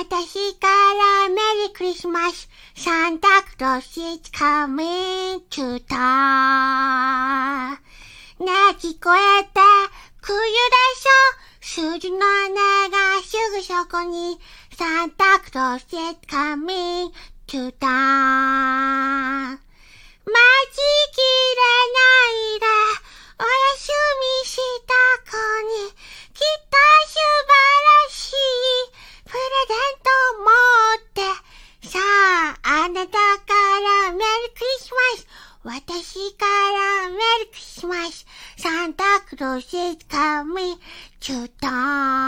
私からメリークリスマス。サンタクロース is coming to town. ねえ、聞こえて、冬でしょ数字の音がすぐそこに、サンタクロース is coming to town. 私からメイクします。サンタクロースカ髪、ちょっと。